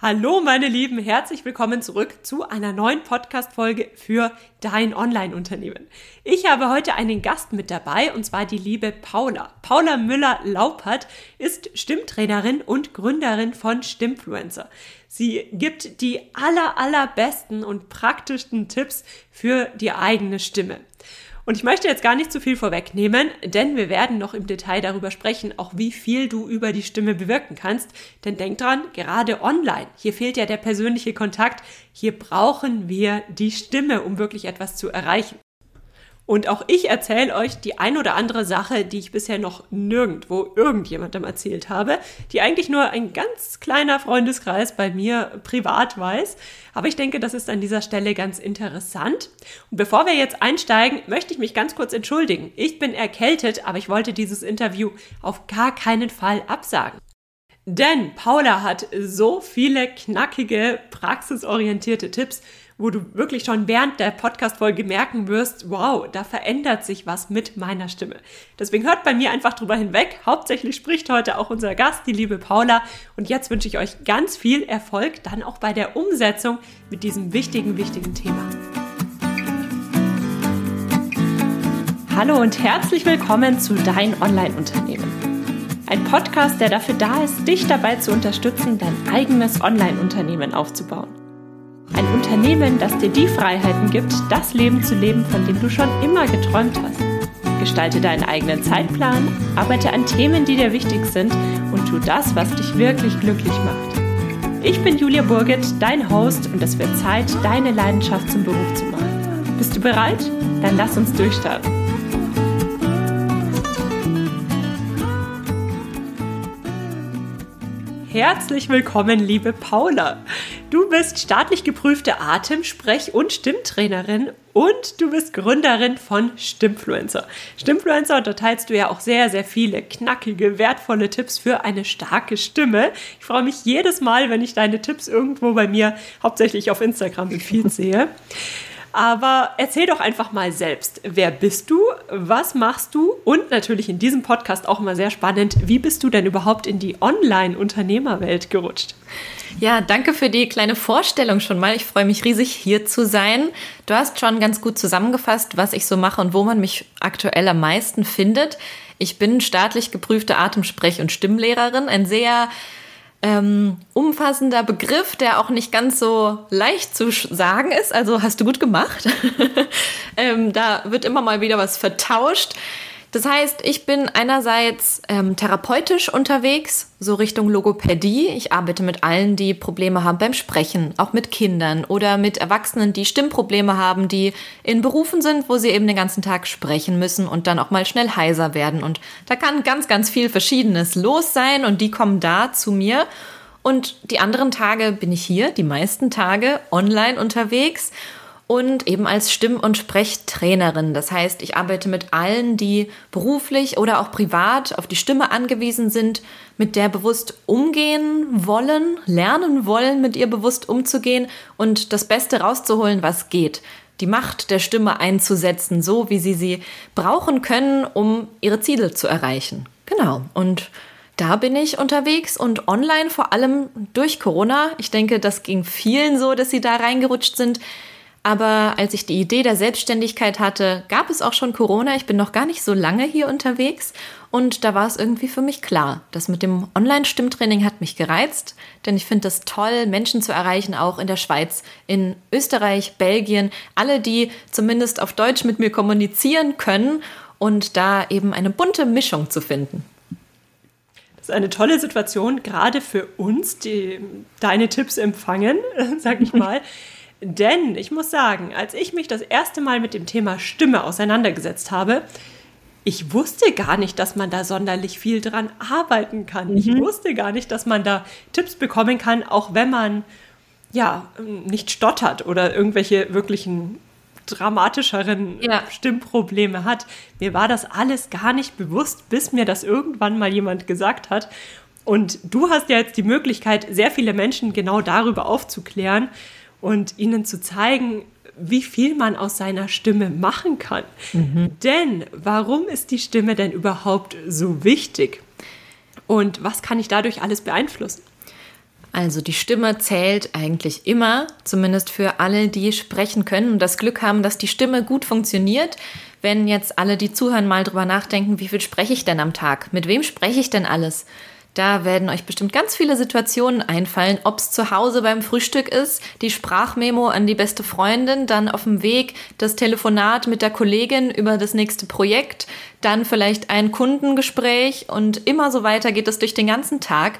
Hallo meine Lieben, herzlich willkommen zurück zu einer neuen Podcast-Folge für dein Online-Unternehmen. Ich habe heute einen Gast mit dabei und zwar die liebe Paula. Paula Müller-Laupert ist Stimmtrainerin und Gründerin von Stimmfluencer. Sie gibt die aller, allerbesten und praktischsten Tipps für die eigene Stimme. Und ich möchte jetzt gar nicht zu viel vorwegnehmen, denn wir werden noch im Detail darüber sprechen, auch wie viel du über die Stimme bewirken kannst. Denn denk dran, gerade online, hier fehlt ja der persönliche Kontakt, hier brauchen wir die Stimme, um wirklich etwas zu erreichen. Und auch ich erzähle euch die ein oder andere Sache, die ich bisher noch nirgendwo irgendjemandem erzählt habe, die eigentlich nur ein ganz kleiner Freundeskreis bei mir privat weiß. Aber ich denke, das ist an dieser Stelle ganz interessant. Und bevor wir jetzt einsteigen, möchte ich mich ganz kurz entschuldigen. Ich bin erkältet, aber ich wollte dieses Interview auf gar keinen Fall absagen. Denn Paula hat so viele knackige, praxisorientierte Tipps wo du wirklich schon während der Podcast-Folge merken wirst, wow, da verändert sich was mit meiner Stimme. Deswegen hört bei mir einfach drüber hinweg. Hauptsächlich spricht heute auch unser Gast, die liebe Paula. Und jetzt wünsche ich euch ganz viel Erfolg dann auch bei der Umsetzung mit diesem wichtigen, wichtigen Thema. Hallo und herzlich willkommen zu Dein Online-Unternehmen. Ein Podcast, der dafür da ist, dich dabei zu unterstützen, dein eigenes Online-Unternehmen aufzubauen. Ein Unternehmen, das dir die Freiheiten gibt, das Leben zu leben, von dem du schon immer geträumt hast. Gestalte deinen eigenen Zeitplan, arbeite an Themen, die dir wichtig sind und tu das, was dich wirklich glücklich macht. Ich bin Julia Burget, dein Host und es wird Zeit, deine Leidenschaft zum Beruf zu machen. Bist du bereit? Dann lass uns durchstarten. Herzlich willkommen, liebe Paula. Du bist staatlich geprüfte Atem-, Sprech- und Stimmtrainerin und du bist Gründerin von Stimmfluencer. Stimmfluencer, da teilst du ja auch sehr, sehr viele knackige, wertvolle Tipps für eine starke Stimme. Ich freue mich jedes Mal, wenn ich deine Tipps irgendwo bei mir, hauptsächlich auf Instagram, im Feed sehe. Aber erzähl doch einfach mal selbst. Wer bist du? Was machst du? Und natürlich in diesem Podcast auch immer sehr spannend, wie bist du denn überhaupt in die Online-Unternehmerwelt gerutscht? Ja, danke für die kleine Vorstellung schon mal. Ich freue mich riesig, hier zu sein. Du hast schon ganz gut zusammengefasst, was ich so mache und wo man mich aktuell am meisten findet. Ich bin staatlich geprüfte Atemsprech- und Stimmlehrerin, ein sehr ähm, umfassender Begriff, der auch nicht ganz so leicht zu sagen ist. Also hast du gut gemacht. ähm, da wird immer mal wieder was vertauscht. Das heißt, ich bin einerseits ähm, therapeutisch unterwegs, so Richtung Logopädie. Ich arbeite mit allen, die Probleme haben beim Sprechen, auch mit Kindern oder mit Erwachsenen, die Stimmprobleme haben, die in Berufen sind, wo sie eben den ganzen Tag sprechen müssen und dann auch mal schnell heiser werden. Und da kann ganz, ganz viel Verschiedenes los sein und die kommen da zu mir. Und die anderen Tage bin ich hier, die meisten Tage online unterwegs und eben als Stimm- und Sprechtrainerin. Das heißt, ich arbeite mit allen, die beruflich oder auch privat auf die Stimme angewiesen sind, mit der bewusst umgehen wollen, lernen wollen, mit ihr bewusst umzugehen und das Beste rauszuholen, was geht. Die Macht der Stimme einzusetzen, so wie sie sie brauchen können, um ihre Ziele zu erreichen. Genau. Und da bin ich unterwegs und online vor allem durch Corona. Ich denke, das ging vielen so, dass sie da reingerutscht sind aber als ich die Idee der Selbstständigkeit hatte, gab es auch schon Corona. Ich bin noch gar nicht so lange hier unterwegs. Und da war es irgendwie für mich klar. Das mit dem Online-Stimmtraining hat mich gereizt, denn ich finde es toll, Menschen zu erreichen, auch in der Schweiz, in Österreich, Belgien, alle, die zumindest auf Deutsch mit mir kommunizieren können und da eben eine bunte Mischung zu finden. Das ist eine tolle Situation, gerade für uns, die deine Tipps empfangen, sag ich mal. Denn ich muss sagen, als ich mich das erste Mal mit dem Thema Stimme auseinandergesetzt habe, ich wusste gar nicht, dass man da sonderlich viel dran arbeiten kann. Mhm. Ich wusste gar nicht, dass man da Tipps bekommen kann, auch wenn man ja nicht stottert oder irgendwelche wirklichen dramatischeren ja. Stimmprobleme hat. Mir war das alles gar nicht bewusst, bis mir das irgendwann mal jemand gesagt hat. Und du hast ja jetzt die Möglichkeit, sehr viele Menschen genau darüber aufzuklären und ihnen zu zeigen, wie viel man aus seiner Stimme machen kann. Mhm. Denn warum ist die Stimme denn überhaupt so wichtig? Und was kann ich dadurch alles beeinflussen? Also die Stimme zählt eigentlich immer, zumindest für alle, die sprechen können und das Glück haben, dass die Stimme gut funktioniert. Wenn jetzt alle, die zuhören, mal drüber nachdenken, wie viel spreche ich denn am Tag? Mit wem spreche ich denn alles? Da werden euch bestimmt ganz viele Situationen einfallen, ob es zu Hause beim Frühstück ist, die Sprachmemo an die beste Freundin, dann auf dem Weg das Telefonat mit der Kollegin über das nächste Projekt, dann vielleicht ein Kundengespräch und immer so weiter geht es durch den ganzen Tag.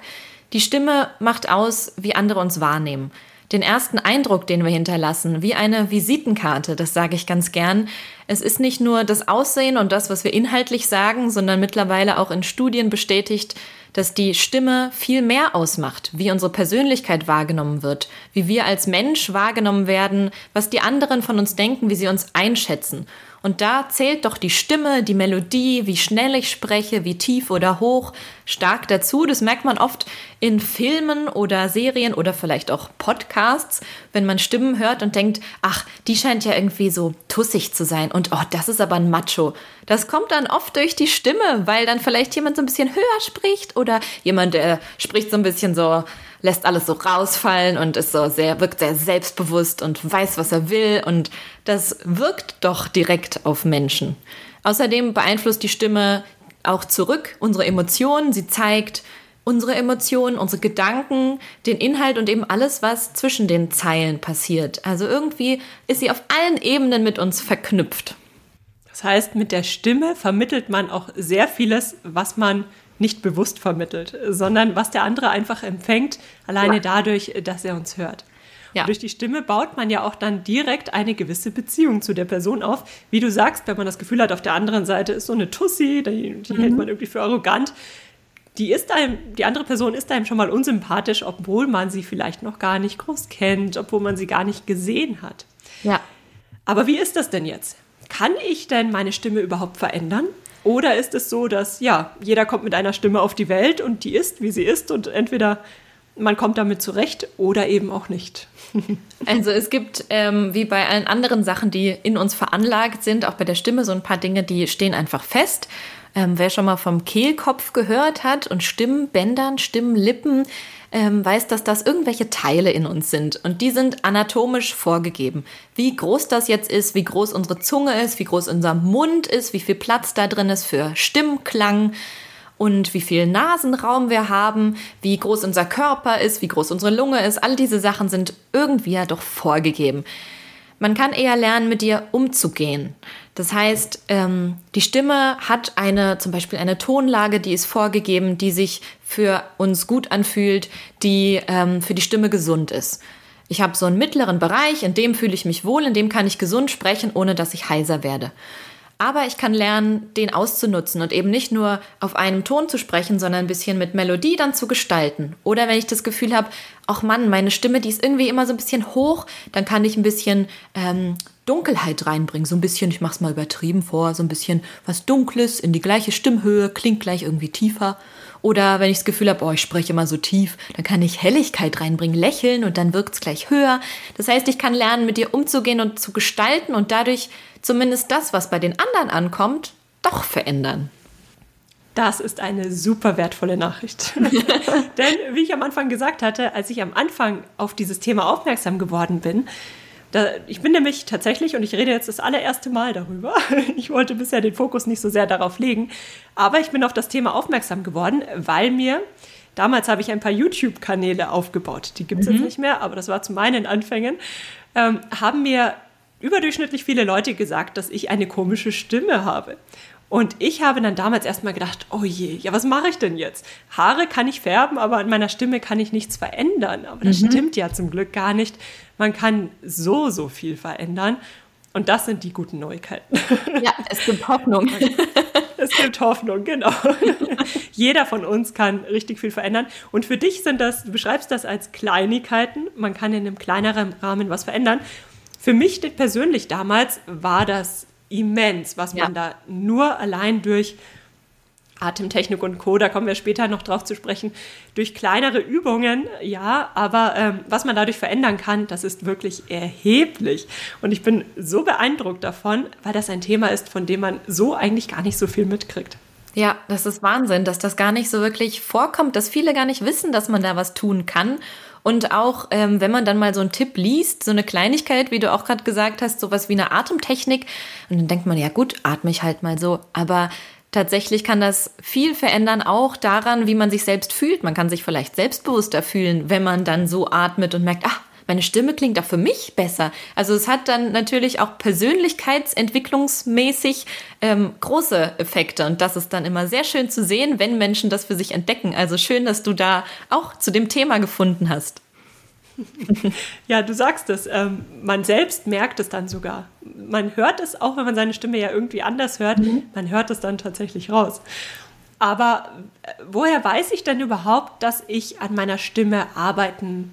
Die Stimme macht aus, wie andere uns wahrnehmen. Den ersten Eindruck, den wir hinterlassen, wie eine Visitenkarte, das sage ich ganz gern. Es ist nicht nur das Aussehen und das, was wir inhaltlich sagen, sondern mittlerweile auch in Studien bestätigt, dass die Stimme viel mehr ausmacht, wie unsere Persönlichkeit wahrgenommen wird, wie wir als Mensch wahrgenommen werden, was die anderen von uns denken, wie sie uns einschätzen. Und da zählt doch die Stimme, die Melodie, wie schnell ich spreche, wie tief oder hoch stark dazu. Das merkt man oft in Filmen oder Serien oder vielleicht auch Podcasts, wenn man Stimmen hört und denkt, ach, die scheint ja irgendwie so tussig zu sein und oh, das ist aber ein Macho. Das kommt dann oft durch die Stimme, weil dann vielleicht jemand so ein bisschen höher spricht oder jemand, der spricht so ein bisschen so lässt alles so rausfallen und ist so sehr, wirkt sehr selbstbewusst und weiß, was er will und das wirkt doch direkt auf Menschen. Außerdem beeinflusst die Stimme auch zurück unsere Emotionen. Sie zeigt unsere Emotionen, unsere Gedanken, den Inhalt und eben alles, was zwischen den Zeilen passiert. Also irgendwie ist sie auf allen Ebenen mit uns verknüpft. Das heißt, mit der Stimme vermittelt man auch sehr vieles, was man nicht bewusst vermittelt, sondern was der andere einfach empfängt, alleine ja. dadurch, dass er uns hört. Ja. durch die Stimme baut man ja auch dann direkt eine gewisse Beziehung zu der Person auf. Wie du sagst, wenn man das Gefühl hat, auf der anderen Seite ist so eine Tussi, die, die mhm. hält man irgendwie für arrogant. Die, ist einem, die andere Person ist einem schon mal unsympathisch, obwohl man sie vielleicht noch gar nicht groß kennt, obwohl man sie gar nicht gesehen hat. Ja. Aber wie ist das denn jetzt? Kann ich denn meine Stimme überhaupt verändern? Oder ist es so, dass ja, jeder kommt mit einer Stimme auf die Welt und die ist, wie sie ist und entweder man kommt damit zurecht oder eben auch nicht. Also es gibt, ähm, wie bei allen anderen Sachen, die in uns veranlagt sind, auch bei der Stimme so ein paar Dinge, die stehen einfach fest. Ähm, wer schon mal vom Kehlkopf gehört hat und Stimmbändern, Stimmlippen, ähm, weiß, dass das irgendwelche Teile in uns sind und die sind anatomisch vorgegeben. Wie groß das jetzt ist, wie groß unsere Zunge ist, wie groß unser Mund ist, wie viel Platz da drin ist für Stimmklang und wie viel Nasenraum wir haben, wie groß unser Körper ist, wie groß unsere Lunge ist. All diese Sachen sind irgendwie ja doch vorgegeben. Man kann eher lernen, mit dir umzugehen. Das heißt, ähm, die Stimme hat eine, zum Beispiel eine Tonlage, die ist vorgegeben, die sich für uns gut anfühlt, die ähm, für die Stimme gesund ist. Ich habe so einen mittleren Bereich, in dem fühle ich mich wohl, in dem kann ich gesund sprechen, ohne dass ich heiser werde. Aber ich kann lernen, den auszunutzen und eben nicht nur auf einem Ton zu sprechen, sondern ein bisschen mit Melodie dann zu gestalten. Oder wenn ich das Gefühl habe, ach Mann, meine Stimme, die ist irgendwie immer so ein bisschen hoch, dann kann ich ein bisschen ähm, Dunkelheit reinbringen. So ein bisschen, ich mache es mal übertrieben vor, so ein bisschen was Dunkles in die gleiche Stimmhöhe, klingt gleich irgendwie tiefer. Oder wenn ich das Gefühl habe, oh, ich spreche immer so tief, dann kann ich Helligkeit reinbringen, lächeln und dann wirkt es gleich höher. Das heißt, ich kann lernen, mit dir umzugehen und zu gestalten und dadurch zumindest das, was bei den anderen ankommt, doch verändern. Das ist eine super wertvolle Nachricht. Denn wie ich am Anfang gesagt hatte, als ich am Anfang auf dieses Thema aufmerksam geworden bin, da, ich bin nämlich tatsächlich, und ich rede jetzt das allererste Mal darüber, ich wollte bisher den Fokus nicht so sehr darauf legen, aber ich bin auf das Thema aufmerksam geworden, weil mir, damals habe ich ein paar YouTube-Kanäle aufgebaut, die gibt es mhm. jetzt nicht mehr, aber das war zu meinen Anfängen, ähm, haben mir überdurchschnittlich viele Leute gesagt, dass ich eine komische Stimme habe. Und ich habe dann damals erstmal gedacht, oh je, ja, was mache ich denn jetzt? Haare kann ich färben, aber an meiner Stimme kann ich nichts verändern. Aber das mhm. stimmt ja zum Glück gar nicht. Man kann so, so viel verändern. Und das sind die guten Neuigkeiten. Ja, es gibt Hoffnung. Es gibt Hoffnung, genau. Jeder von uns kann richtig viel verändern. Und für dich sind das, du beschreibst das als Kleinigkeiten. Man kann in einem kleineren Rahmen was verändern. Für mich persönlich damals war das immens, was man ja. da nur allein durch Atemtechnik und Co., da kommen wir später noch drauf zu sprechen, durch kleinere Übungen, ja, aber ähm, was man dadurch verändern kann, das ist wirklich erheblich. Und ich bin so beeindruckt davon, weil das ein Thema ist, von dem man so eigentlich gar nicht so viel mitkriegt. Ja, das ist Wahnsinn, dass das gar nicht so wirklich vorkommt, dass viele gar nicht wissen, dass man da was tun kann. Und auch, ähm, wenn man dann mal so einen Tipp liest, so eine Kleinigkeit, wie du auch gerade gesagt hast, sowas wie eine Atemtechnik, und dann denkt man, ja gut, atme ich halt mal so. Aber tatsächlich kann das viel verändern, auch daran, wie man sich selbst fühlt. Man kann sich vielleicht selbstbewusster fühlen, wenn man dann so atmet und merkt, ach, meine Stimme klingt auch für mich besser. Also es hat dann natürlich auch persönlichkeitsentwicklungsmäßig ähm, große Effekte und das ist dann immer sehr schön zu sehen, wenn Menschen das für sich entdecken. Also schön, dass du da auch zu dem Thema gefunden hast. Ja, du sagst es. Ähm, man selbst merkt es dann sogar. Man hört es auch, wenn man seine Stimme ja irgendwie anders hört. Mhm. Man hört es dann tatsächlich raus. Aber äh, woher weiß ich denn überhaupt, dass ich an meiner Stimme arbeiten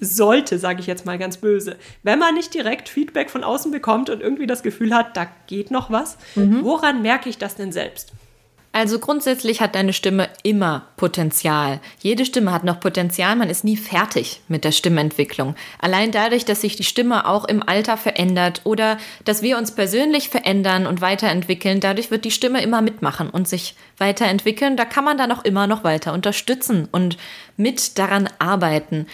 sollte, sage ich jetzt mal ganz böse, wenn man nicht direkt Feedback von außen bekommt und irgendwie das Gefühl hat, da geht noch was, mhm. woran merke ich das denn selbst? Also grundsätzlich hat deine Stimme immer Potenzial. Jede Stimme hat noch Potenzial, man ist nie fertig mit der Stimmentwicklung. Allein dadurch, dass sich die Stimme auch im Alter verändert oder dass wir uns persönlich verändern und weiterentwickeln, dadurch wird die Stimme immer mitmachen und sich weiterentwickeln. Da kann man dann auch immer noch weiter unterstützen und mit daran arbeiten.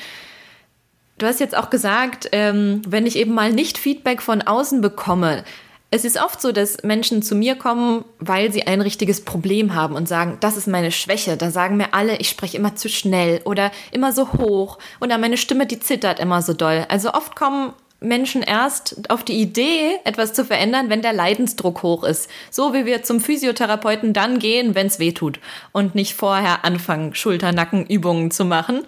Du hast jetzt auch gesagt, ähm, wenn ich eben mal nicht Feedback von außen bekomme, es ist oft so, dass Menschen zu mir kommen, weil sie ein richtiges Problem haben und sagen, das ist meine Schwäche. Da sagen mir alle, ich spreche immer zu schnell oder immer so hoch oder meine Stimme, die zittert immer so doll. Also oft kommen Menschen erst auf die Idee, etwas zu verändern, wenn der Leidensdruck hoch ist. So wie wir zum Physiotherapeuten dann gehen, wenn es weh tut und nicht vorher anfangen, Schulter-Nacken-Übungen zu machen.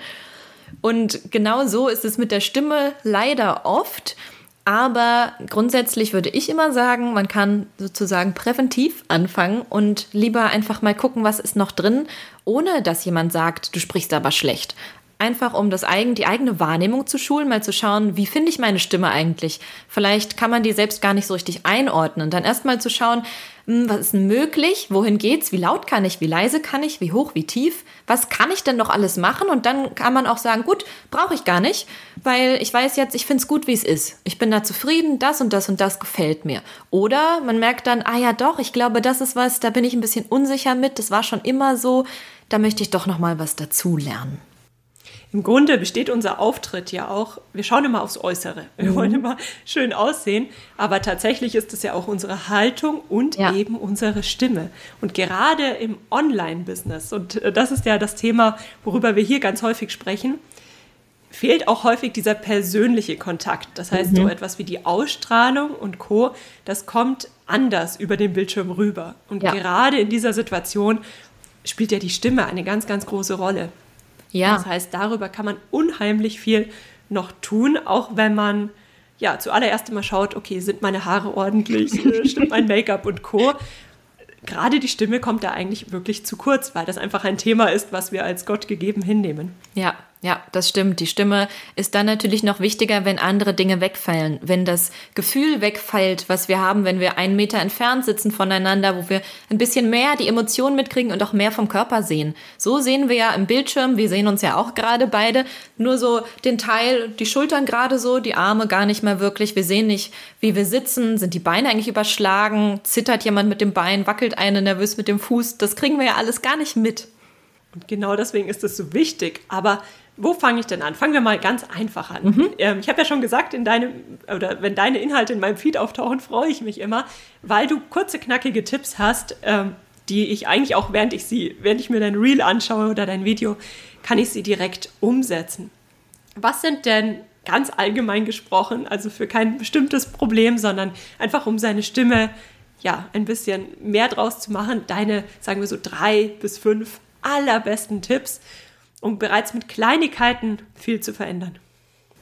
Und genau so ist es mit der Stimme leider oft. Aber grundsätzlich würde ich immer sagen, man kann sozusagen präventiv anfangen und lieber einfach mal gucken, was ist noch drin, ohne dass jemand sagt, du sprichst aber schlecht. Einfach um das eigen, die eigene Wahrnehmung zu schulen, mal zu schauen, wie finde ich meine Stimme eigentlich? Vielleicht kann man die selbst gar nicht so richtig einordnen. Dann erstmal zu schauen, was ist denn möglich? Wohin geht's? Wie laut kann ich? Wie leise kann ich? Wie hoch? Wie tief? Was kann ich denn noch alles machen? Und dann kann man auch sagen, gut, brauche ich gar nicht, weil ich weiß jetzt, ich finde es gut, wie es ist. Ich bin da zufrieden, das und das und das gefällt mir. Oder man merkt dann, ah ja doch, ich glaube, das ist was, da bin ich ein bisschen unsicher mit, das war schon immer so, da möchte ich doch noch mal was dazu lernen. Im Grunde besteht unser Auftritt ja auch, wir schauen immer aufs Äußere. Wir mhm. wollen immer schön aussehen, aber tatsächlich ist es ja auch unsere Haltung und ja. eben unsere Stimme. Und gerade im Online-Business, und äh, das ist ja das Thema, worüber wir hier ganz häufig sprechen, fehlt auch häufig dieser persönliche Kontakt. Das heißt, mhm. so etwas wie die Ausstrahlung und Co., das kommt anders über den Bildschirm rüber. Und ja. gerade in dieser Situation spielt ja die Stimme eine ganz, ganz große Rolle. Ja. Das heißt, darüber kann man unheimlich viel noch tun, auch wenn man ja zuallererst immer schaut, okay, sind meine Haare ordentlich, stimmt mein Make-up und Co. Gerade die Stimme kommt da eigentlich wirklich zu kurz, weil das einfach ein Thema ist, was wir als Gott gegeben hinnehmen. Ja, ja, das stimmt. Die Stimme ist dann natürlich noch wichtiger, wenn andere Dinge wegfallen. Wenn das Gefühl wegfällt, was wir haben, wenn wir einen Meter entfernt sitzen voneinander, wo wir ein bisschen mehr die Emotionen mitkriegen und auch mehr vom Körper sehen. So sehen wir ja im Bildschirm, wir sehen uns ja auch gerade beide, nur so den Teil, die Schultern gerade so, die Arme gar nicht mehr wirklich. Wir sehen nicht, wie wir sitzen, sind die Beine eigentlich überschlagen, zittert jemand mit dem Bein, wackelt eine nervös mit dem Fuß. Das kriegen wir ja alles gar nicht mit. Und genau deswegen ist es so wichtig. Aber wo fange ich denn an? Fangen wir mal ganz einfach an. Mhm. Ähm, ich habe ja schon gesagt, in deinem, oder wenn deine Inhalte in meinem Feed auftauchen, freue ich mich immer, weil du kurze, knackige Tipps hast, ähm, die ich eigentlich auch, während ich sie, während ich mir dein Reel anschaue oder dein Video, kann ich sie direkt umsetzen. Was sind denn ganz allgemein gesprochen, also für kein bestimmtes Problem, sondern einfach um seine Stimme ja ein bisschen mehr draus zu machen, deine, sagen wir so, drei bis fünf allerbesten Tipps, um bereits mit Kleinigkeiten viel zu verändern.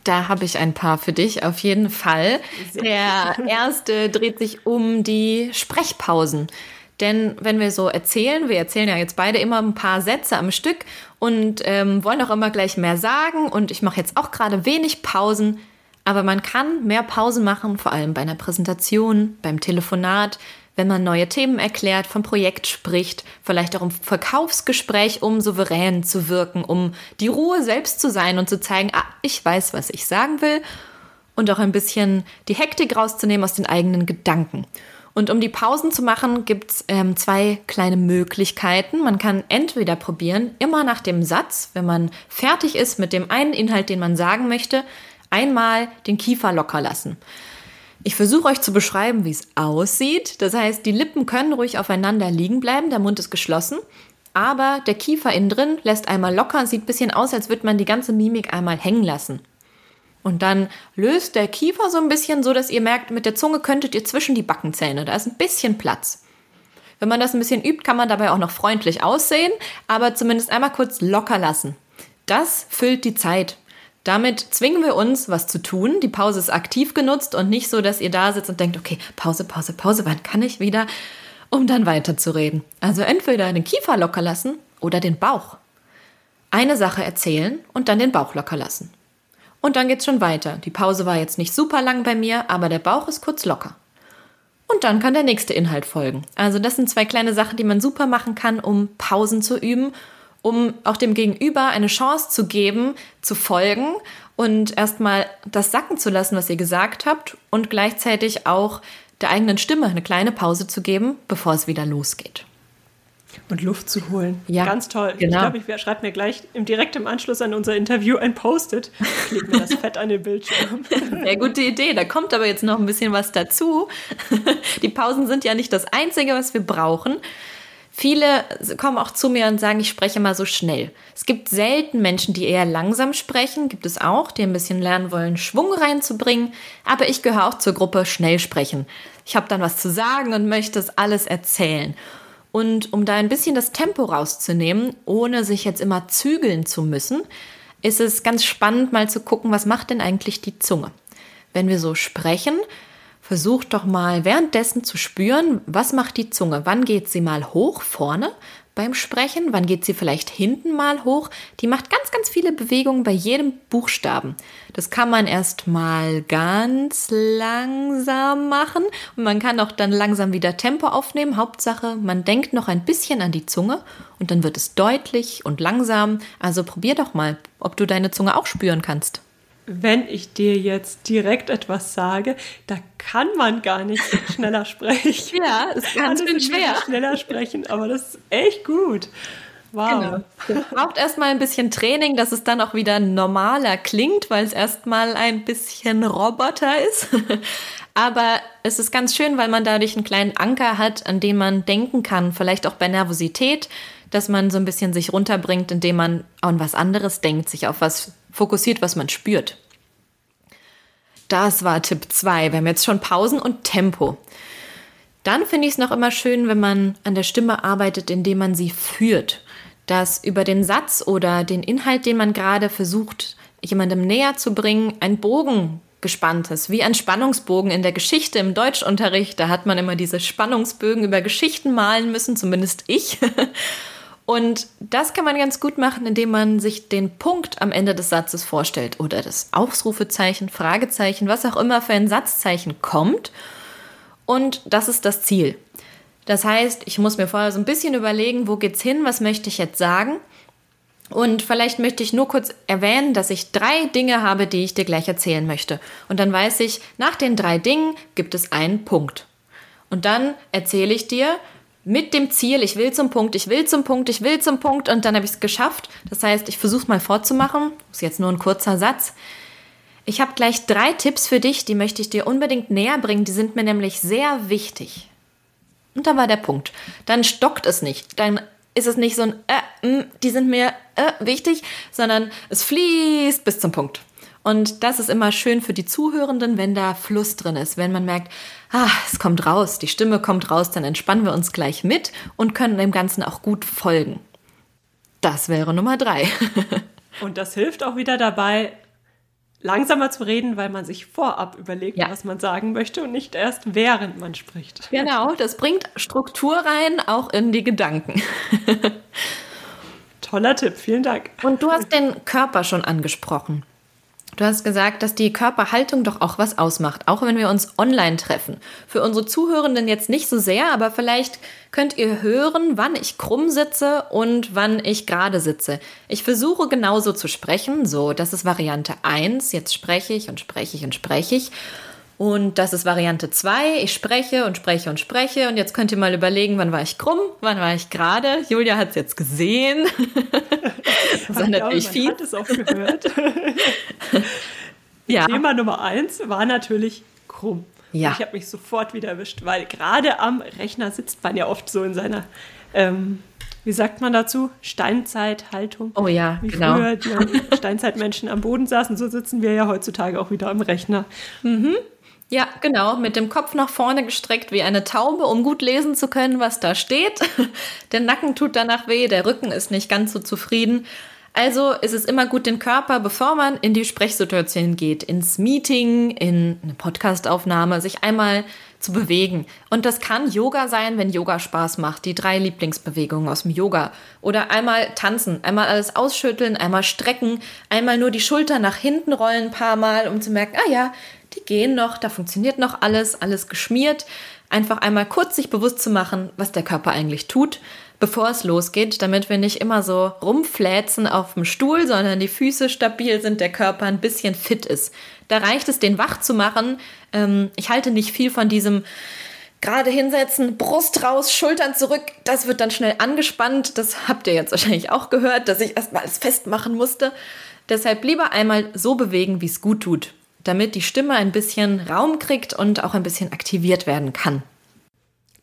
Da habe ich ein paar für dich, auf jeden Fall. Der erste dreht sich um die Sprechpausen. Denn wenn wir so erzählen, wir erzählen ja jetzt beide immer ein paar Sätze am Stück und ähm, wollen auch immer gleich mehr sagen. Und ich mache jetzt auch gerade wenig Pausen. Aber man kann mehr Pausen machen, vor allem bei einer Präsentation, beim Telefonat, wenn man neue Themen erklärt, vom Projekt spricht, vielleicht auch im Verkaufsgespräch, um souverän zu wirken, um die Ruhe selbst zu sein und zu zeigen, ah, ich weiß, was ich sagen will und auch ein bisschen die Hektik rauszunehmen aus den eigenen Gedanken. Und um die Pausen zu machen, gibt es ähm, zwei kleine Möglichkeiten. Man kann entweder probieren, immer nach dem Satz, wenn man fertig ist mit dem einen Inhalt, den man sagen möchte, einmal den Kiefer locker lassen. Ich versuche euch zu beschreiben, wie es aussieht. Das heißt, die Lippen können ruhig aufeinander liegen bleiben, der Mund ist geschlossen, aber der Kiefer innen drin lässt einmal locker, sieht ein bisschen aus, als würde man die ganze Mimik einmal hängen lassen. Und dann löst der Kiefer so ein bisschen, so dass ihr merkt, mit der Zunge könntet ihr zwischen die Backenzähne, da ist ein bisschen Platz. Wenn man das ein bisschen übt, kann man dabei auch noch freundlich aussehen, aber zumindest einmal kurz locker lassen. Das füllt die Zeit. Damit zwingen wir uns, was zu tun. Die Pause ist aktiv genutzt und nicht so, dass ihr da sitzt und denkt, okay, Pause, Pause, Pause, wann kann ich wieder, um dann weiterzureden. Also entweder den Kiefer locker lassen oder den Bauch. Eine Sache erzählen und dann den Bauch locker lassen. Und dann geht's schon weiter. Die Pause war jetzt nicht super lang bei mir, aber der Bauch ist kurz locker. Und dann kann der nächste Inhalt folgen. Also das sind zwei kleine Sachen, die man super machen kann, um Pausen zu üben, um auch dem Gegenüber eine Chance zu geben, zu folgen und erstmal das sacken zu lassen, was ihr gesagt habt und gleichzeitig auch der eigenen Stimme eine kleine Pause zu geben, bevor es wieder losgeht. Und Luft zu holen. Ja, Ganz toll. genau. Ich glaube, ich schreibe mir gleich im, direkt im Anschluss an unser Interview ein Post-it. Leg mir das Fett an den Bildschirm. Sehr gute Idee. Da kommt aber jetzt noch ein bisschen was dazu. Die Pausen sind ja nicht das Einzige, was wir brauchen. Viele kommen auch zu mir und sagen, ich spreche mal so schnell. Es gibt selten Menschen, die eher langsam sprechen, gibt es auch, die ein bisschen lernen wollen, Schwung reinzubringen. Aber ich gehöre auch zur Gruppe schnell sprechen. Ich habe dann was zu sagen und möchte es alles erzählen. Und um da ein bisschen das Tempo rauszunehmen, ohne sich jetzt immer zügeln zu müssen, ist es ganz spannend mal zu gucken, was macht denn eigentlich die Zunge. Wenn wir so sprechen, versucht doch mal währenddessen zu spüren, was macht die Zunge. Wann geht sie mal hoch vorne beim Sprechen? Wann geht sie vielleicht hinten mal hoch? Die macht ganz, ganz viele Bewegungen bei jedem Buchstaben. Das kann man erst mal ganz langsam machen und man kann auch dann langsam wieder Tempo aufnehmen. Hauptsache, man denkt noch ein bisschen an die Zunge und dann wird es deutlich und langsam. Also probier doch mal, ob du deine Zunge auch spüren kannst wenn ich dir jetzt direkt etwas sage, da kann man gar nicht schneller sprechen. Ja, ist ganz schön schwer. Schneller sprechen, aber das ist echt gut. Wow. Genau. Es braucht erstmal ein bisschen Training, dass es dann auch wieder normaler klingt, weil es erstmal ein bisschen Roboter ist. Aber es ist ganz schön, weil man dadurch einen kleinen Anker hat, an dem man denken kann, vielleicht auch bei Nervosität, dass man so ein bisschen sich runterbringt, indem man an was anderes denkt, sich auf was fokussiert, was man spürt. Das war Tipp 2. Wir haben jetzt schon Pausen und Tempo. Dann finde ich es noch immer schön, wenn man an der Stimme arbeitet, indem man sie führt. Dass über den Satz oder den Inhalt, den man gerade versucht, jemandem näher zu bringen, ein Bogen gespannt ist, wie ein Spannungsbogen in der Geschichte im Deutschunterricht. Da hat man immer diese Spannungsbögen über Geschichten malen müssen, zumindest ich. Und das kann man ganz gut machen, indem man sich den Punkt am Ende des Satzes vorstellt oder das Ausrufezeichen, Fragezeichen, was auch immer für ein Satzzeichen kommt. Und das ist das Ziel. Das heißt, ich muss mir vorher so ein bisschen überlegen, wo geht's hin, was möchte ich jetzt sagen? Und vielleicht möchte ich nur kurz erwähnen, dass ich drei Dinge habe, die ich dir gleich erzählen möchte. Und dann weiß ich, nach den drei Dingen gibt es einen Punkt. Und dann erzähle ich dir, mit dem Ziel, ich will zum Punkt, ich will zum Punkt, ich will zum Punkt und dann habe ich es geschafft. Das heißt, ich versuche mal fortzumachen. Ist jetzt nur ein kurzer Satz. Ich habe gleich drei Tipps für dich, die möchte ich dir unbedingt näher bringen. Die sind mir nämlich sehr wichtig. Und da war der Punkt. Dann stockt es nicht. Dann ist es nicht so ein, äh, mh, mm, die sind mir äh, wichtig, sondern es fließt bis zum Punkt. Und das ist immer schön für die Zuhörenden, wenn da Fluss drin ist, wenn man merkt, ah, es kommt raus, die Stimme kommt raus, dann entspannen wir uns gleich mit und können dem Ganzen auch gut folgen. Das wäre Nummer drei. und das hilft auch wieder dabei, langsamer zu reden, weil man sich vorab überlegt, ja. was man sagen möchte und nicht erst während man spricht. Genau, das bringt Struktur rein, auch in die Gedanken. Toller Tipp, vielen Dank. Und du hast den Körper schon angesprochen. Du hast gesagt, dass die Körperhaltung doch auch was ausmacht, auch wenn wir uns online treffen. Für unsere Zuhörenden jetzt nicht so sehr, aber vielleicht könnt ihr hören, wann ich krumm sitze und wann ich gerade sitze. Ich versuche genauso zu sprechen, so, das ist Variante 1. Jetzt spreche ich und spreche ich und spreche ich. Und das ist Variante 2. Ich spreche und spreche und spreche. Und jetzt könnt ihr mal überlegen, wann war ich krumm, wann war ich gerade. Julia hat es jetzt gesehen. das ist natürlich viel. Ich hat es auch gehört. ja. Thema Nummer 1 war natürlich krumm. Ja. ich habe mich sofort wieder erwischt, weil gerade am Rechner sitzt man ja oft so in seiner, ähm, wie sagt man dazu, Steinzeithaltung. Oh ja, wie genau. früher die Steinzeitmenschen am Boden saßen, so sitzen wir ja heutzutage auch wieder am Rechner. Mhm. Ja, genau, mit dem Kopf nach vorne gestreckt wie eine Taube, um gut lesen zu können, was da steht. der Nacken tut danach weh, der Rücken ist nicht ganz so zufrieden. Also ist es immer gut, den Körper, bevor man in die Sprechsituation geht, ins Meeting, in eine Podcastaufnahme, sich einmal zu bewegen. Und das kann Yoga sein, wenn Yoga Spaß macht. Die drei Lieblingsbewegungen aus dem Yoga. Oder einmal tanzen, einmal alles ausschütteln, einmal strecken, einmal nur die Schulter nach hinten rollen ein paar Mal, um zu merken, ah ja, die gehen noch, da funktioniert noch alles, alles geschmiert. Einfach einmal kurz sich bewusst zu machen, was der Körper eigentlich tut bevor es losgeht, damit wir nicht immer so rumfläzen auf dem Stuhl, sondern die Füße stabil sind, der Körper ein bisschen fit ist. Da reicht es, den wach zu machen. Ähm, ich halte nicht viel von diesem gerade hinsetzen, Brust raus, Schultern zurück. Das wird dann schnell angespannt. Das habt ihr jetzt wahrscheinlich auch gehört, dass ich erstmal alles festmachen musste. Deshalb lieber einmal so bewegen, wie es gut tut, damit die Stimme ein bisschen Raum kriegt und auch ein bisschen aktiviert werden kann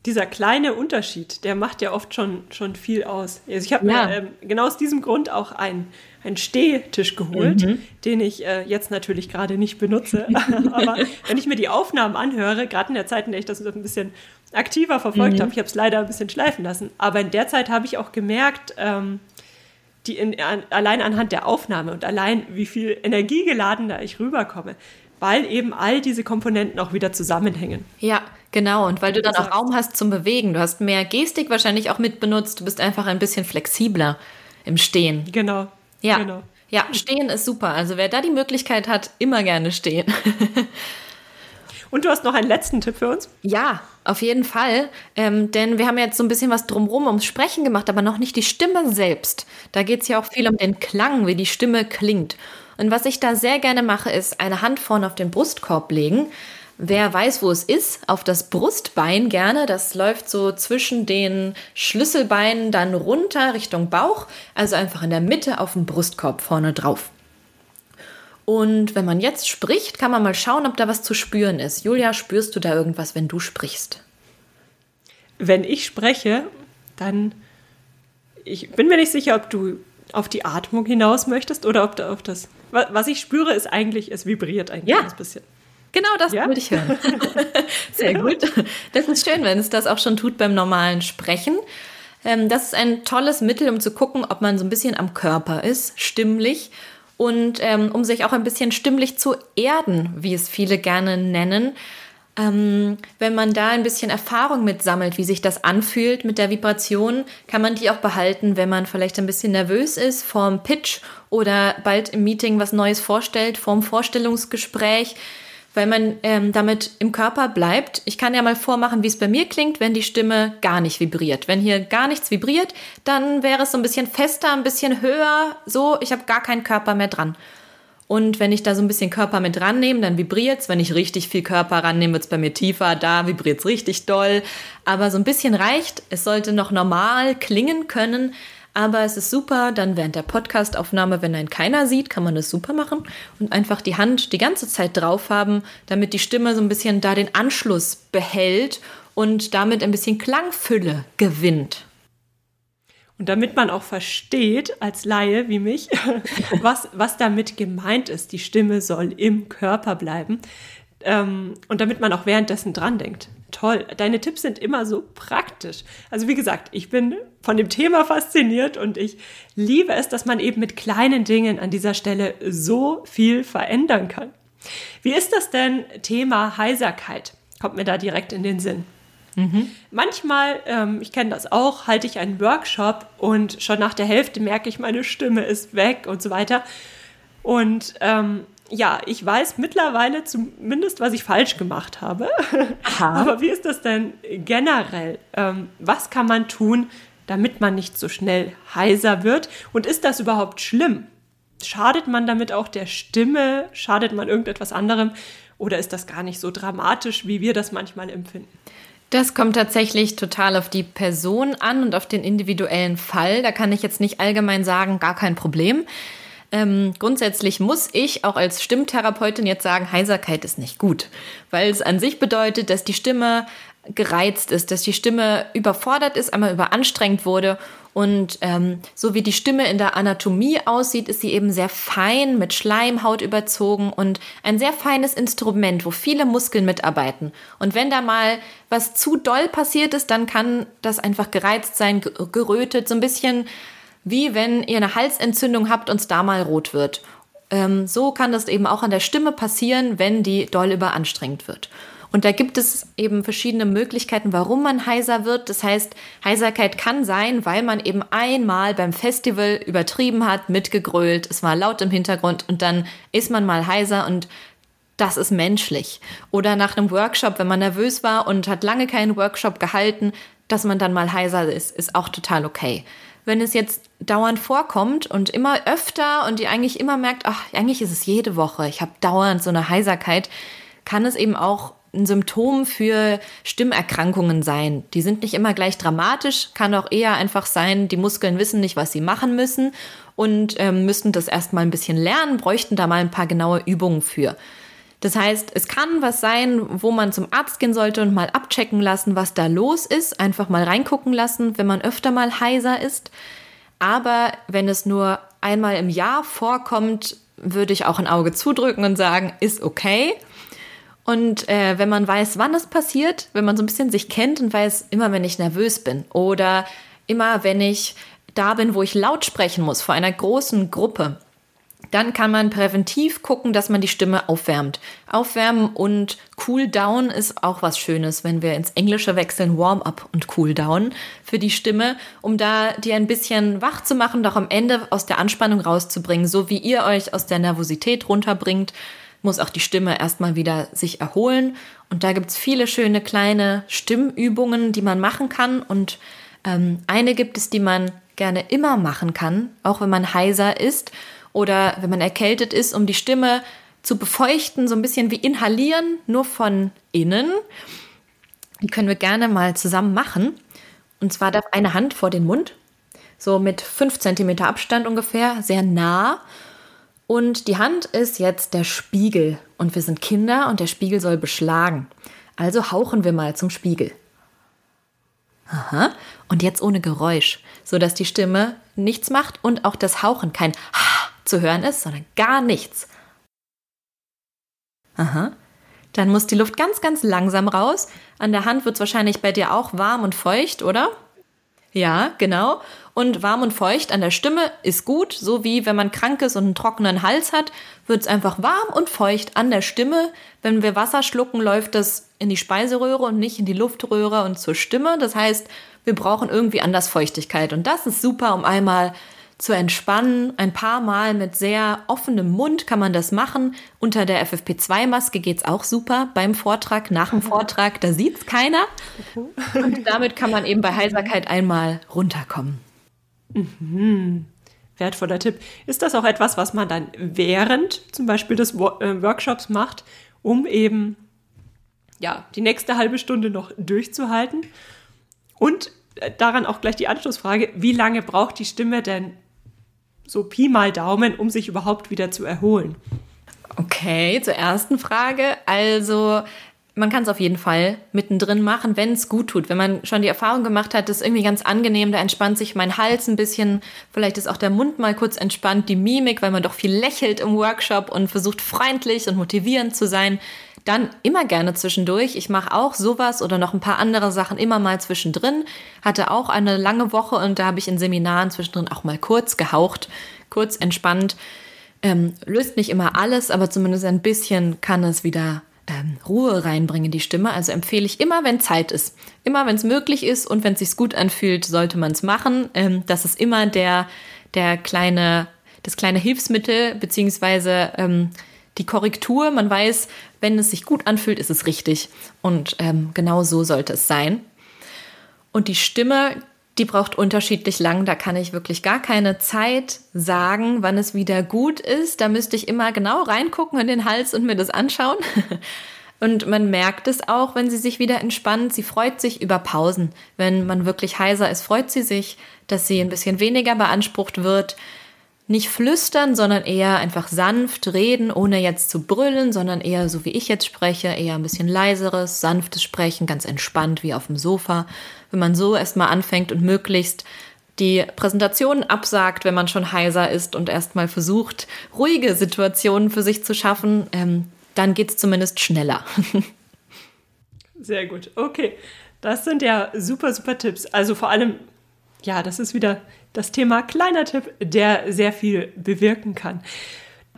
dieser kleine Unterschied, der macht ja oft schon, schon viel aus. Also ich habe ja. mir ähm, genau aus diesem Grund auch einen, einen Stehtisch geholt, mhm. den ich äh, jetzt natürlich gerade nicht benutze. Aber wenn ich mir die Aufnahmen anhöre, gerade in der Zeit, in der ich das ein bisschen aktiver verfolgt mhm. habe, ich habe es leider ein bisschen schleifen lassen, aber in der Zeit habe ich auch gemerkt, ähm, die in, an, allein anhand der Aufnahme und allein wie viel energiegeladener ich rüberkomme, weil eben all diese Komponenten auch wieder zusammenhängen. Ja, genau. Und weil du dann auch Raum hast zum Bewegen. Du hast mehr Gestik wahrscheinlich auch mit benutzt. Du bist einfach ein bisschen flexibler im Stehen. Genau. Ja. Genau. Ja, stehen ist super. Also wer da die Möglichkeit hat, immer gerne stehen. Und du hast noch einen letzten Tipp für uns? Ja, auf jeden Fall. Ähm, denn wir haben jetzt so ein bisschen was drumherum ums Sprechen gemacht, aber noch nicht die Stimme selbst. Da geht es ja auch viel um den Klang, wie die Stimme klingt. Und was ich da sehr gerne mache, ist eine Hand vorne auf den Brustkorb legen. Wer weiß, wo es ist, auf das Brustbein gerne. Das läuft so zwischen den Schlüsselbeinen dann runter Richtung Bauch. Also einfach in der Mitte auf den Brustkorb vorne drauf. Und wenn man jetzt spricht, kann man mal schauen, ob da was zu spüren ist. Julia, spürst du da irgendwas, wenn du sprichst? Wenn ich spreche, dann. Ich bin mir nicht sicher, ob du auf die Atmung hinaus möchtest oder ob du auf das. Was ich spüre, ist eigentlich, es vibriert ein ja. bisschen. Genau das ja? wollte ich hören. Sehr gut. Das ist schön, wenn es das auch schon tut beim normalen Sprechen. Ähm, das ist ein tolles Mittel, um zu gucken, ob man so ein bisschen am Körper ist, stimmlich. Und ähm, um sich auch ein bisschen stimmlich zu erden, wie es viele gerne nennen. Ähm, wenn man da ein bisschen Erfahrung mitsammelt, wie sich das anfühlt mit der Vibration, kann man die auch behalten, wenn man vielleicht ein bisschen nervös ist vorm Pitch oder bald im Meeting was Neues vorstellt, vorm Vorstellungsgespräch, weil man ähm, damit im Körper bleibt. Ich kann ja mal vormachen, wie es bei mir klingt, wenn die Stimme gar nicht vibriert. Wenn hier gar nichts vibriert, dann wäre es so ein bisschen fester, ein bisschen höher, so, ich habe gar keinen Körper mehr dran. Und wenn ich da so ein bisschen Körper mit rannehme, dann vibriert es. Wenn ich richtig viel Körper rannehme, wird es bei mir tiefer. Da vibriert es richtig doll. Aber so ein bisschen reicht. Es sollte noch normal klingen können. Aber es ist super, dann während der Podcastaufnahme, wenn einen keiner sieht, kann man das super machen und einfach die Hand die ganze Zeit drauf haben, damit die Stimme so ein bisschen da den Anschluss behält und damit ein bisschen Klangfülle gewinnt. Und damit man auch versteht, als Laie wie mich, was, was damit gemeint ist, die Stimme soll im Körper bleiben. Ähm, und damit man auch währenddessen dran denkt. Toll, deine Tipps sind immer so praktisch. Also wie gesagt, ich bin von dem Thema fasziniert und ich liebe es, dass man eben mit kleinen Dingen an dieser Stelle so viel verändern kann. Wie ist das denn Thema Heiserkeit? Kommt mir da direkt in den Sinn. Mhm. Manchmal, ähm, ich kenne das auch, halte ich einen Workshop und schon nach der Hälfte merke ich, meine Stimme ist weg und so weiter. Und ähm, ja, ich weiß mittlerweile zumindest, was ich falsch gemacht habe. Aha. Aber wie ist das denn generell? Ähm, was kann man tun, damit man nicht so schnell heiser wird? Und ist das überhaupt schlimm? schadet man damit auch der Stimme? Schadet man irgendetwas anderem? Oder ist das gar nicht so dramatisch, wie wir das manchmal empfinden? Das kommt tatsächlich total auf die Person an und auf den individuellen Fall. Da kann ich jetzt nicht allgemein sagen, gar kein Problem. Ähm, grundsätzlich muss ich auch als Stimmtherapeutin jetzt sagen, Heiserkeit ist nicht gut, weil es an sich bedeutet, dass die Stimme gereizt ist, dass die Stimme überfordert ist, einmal überanstrengt wurde. Und ähm, so wie die Stimme in der Anatomie aussieht, ist sie eben sehr fein, mit Schleimhaut überzogen und ein sehr feines Instrument, wo viele Muskeln mitarbeiten. Und wenn da mal was zu doll passiert ist, dann kann das einfach gereizt sein, gerötet, so ein bisschen wie wenn ihr eine Halsentzündung habt und es da mal rot wird. Ähm, so kann das eben auch an der Stimme passieren, wenn die doll überanstrengt wird. Und da gibt es eben verschiedene Möglichkeiten, warum man heiser wird. Das heißt, Heiserkeit kann sein, weil man eben einmal beim Festival übertrieben hat, mitgegrölt, es war laut im Hintergrund und dann ist man mal heiser und das ist menschlich. Oder nach einem Workshop, wenn man nervös war und hat lange keinen Workshop gehalten, dass man dann mal heiser ist, ist auch total okay. Wenn es jetzt dauernd vorkommt und immer öfter und ihr eigentlich immer merkt, ach, eigentlich ist es jede Woche, ich habe dauernd so eine Heiserkeit, kann es eben auch ein Symptom für Stimmerkrankungen sein. Die sind nicht immer gleich dramatisch, kann auch eher einfach sein, die Muskeln wissen nicht, was sie machen müssen und ähm, müssten das erstmal ein bisschen lernen, bräuchten da mal ein paar genaue Übungen für. Das heißt, es kann was sein, wo man zum Arzt gehen sollte und mal abchecken lassen, was da los ist, einfach mal reingucken lassen, wenn man öfter mal heiser ist. Aber wenn es nur einmal im Jahr vorkommt, würde ich auch ein Auge zudrücken und sagen, ist okay. Und äh, wenn man weiß, wann es passiert, wenn man so ein bisschen sich kennt und weiß, immer wenn ich nervös bin oder immer wenn ich da bin, wo ich laut sprechen muss vor einer großen Gruppe, dann kann man präventiv gucken, dass man die Stimme aufwärmt. Aufwärmen und Cool Down ist auch was Schönes, wenn wir ins Englische wechseln, Warm-up und Cool Down für die Stimme, um da die ein bisschen wach zu machen, doch am Ende aus der Anspannung rauszubringen, so wie ihr euch aus der Nervosität runterbringt muss auch die Stimme erstmal wieder sich erholen. Und da gibt es viele schöne kleine Stimmübungen, die man machen kann. Und ähm, eine gibt es, die man gerne immer machen kann, auch wenn man heiser ist oder wenn man erkältet ist, um die Stimme zu befeuchten, so ein bisschen wie inhalieren, nur von innen. Die können wir gerne mal zusammen machen. Und zwar darf eine Hand vor den Mund, so mit 5 cm Abstand ungefähr, sehr nah. Und die Hand ist jetzt der Spiegel und wir sind Kinder und der Spiegel soll beschlagen. Also hauchen wir mal zum Spiegel. Aha. Und jetzt ohne Geräusch, sodass die Stimme nichts macht und auch das Hauchen kein Ha zu hören ist, sondern gar nichts. Aha. Dann muss die Luft ganz, ganz langsam raus. An der Hand wird es wahrscheinlich bei dir auch warm und feucht, oder? Ja, genau. Und warm und feucht an der Stimme ist gut, so wie wenn man krank ist und einen trockenen Hals hat, wird es einfach warm und feucht an der Stimme. Wenn wir Wasser schlucken, läuft das in die Speiseröhre und nicht in die Luftröhre und zur Stimme. Das heißt, wir brauchen irgendwie anders Feuchtigkeit. Und das ist super, um einmal zu entspannen. Ein paar Mal mit sehr offenem Mund kann man das machen. Unter der FFP2-Maske geht es auch super. Beim Vortrag, nach dem Vortrag, da sieht es keiner. Und damit kann man eben bei Heiserkeit einmal runterkommen. Mhm. Wertvoller Tipp. Ist das auch etwas, was man dann während zum Beispiel des äh, Workshops macht, um eben ja, die nächste halbe Stunde noch durchzuhalten? Und äh, daran auch gleich die Anschlussfrage, wie lange braucht die Stimme denn so Pi mal Daumen, um sich überhaupt wieder zu erholen? Okay, zur ersten Frage. Also man kann es auf jeden Fall mittendrin machen, wenn es gut tut. Wenn man schon die Erfahrung gemacht hat, das ist irgendwie ganz angenehm, da entspannt sich mein Hals ein bisschen, vielleicht ist auch der Mund mal kurz entspannt, die Mimik, weil man doch viel lächelt im Workshop und versucht freundlich und motivierend zu sein, dann immer gerne zwischendurch. Ich mache auch sowas oder noch ein paar andere Sachen immer mal zwischendrin. Hatte auch eine lange Woche und da habe ich in Seminaren zwischendrin auch mal kurz gehaucht, kurz entspannt. Ähm, löst nicht immer alles, aber zumindest ein bisschen kann es wieder ähm, Ruhe reinbringen in die Stimme. Also empfehle ich immer, wenn Zeit ist. Immer, wenn es möglich ist und wenn es sich gut anfühlt, sollte man es machen. Ähm, das ist immer der, der kleine, das kleine Hilfsmittel, beziehungsweise ähm, die Korrektur. Man weiß, wenn es sich gut anfühlt, ist es richtig. Und ähm, genau so sollte es sein. Und die Stimme, die braucht unterschiedlich lang. Da kann ich wirklich gar keine Zeit sagen, wann es wieder gut ist. Da müsste ich immer genau reingucken in den Hals und mir das anschauen. Und man merkt es auch, wenn sie sich wieder entspannt. Sie freut sich über Pausen. Wenn man wirklich heiser ist, freut sie sich, dass sie ein bisschen weniger beansprucht wird. Nicht flüstern, sondern eher einfach sanft reden, ohne jetzt zu brüllen, sondern eher so wie ich jetzt spreche, eher ein bisschen leiseres, sanftes Sprechen, ganz entspannt wie auf dem Sofa wenn man so erstmal anfängt und möglichst die Präsentation absagt, wenn man schon heiser ist und erstmal versucht, ruhige Situationen für sich zu schaffen, ähm, dann geht es zumindest schneller. Sehr gut. Okay. Das sind ja super, super Tipps. Also vor allem, ja, das ist wieder das Thema kleiner Tipp, der sehr viel bewirken kann.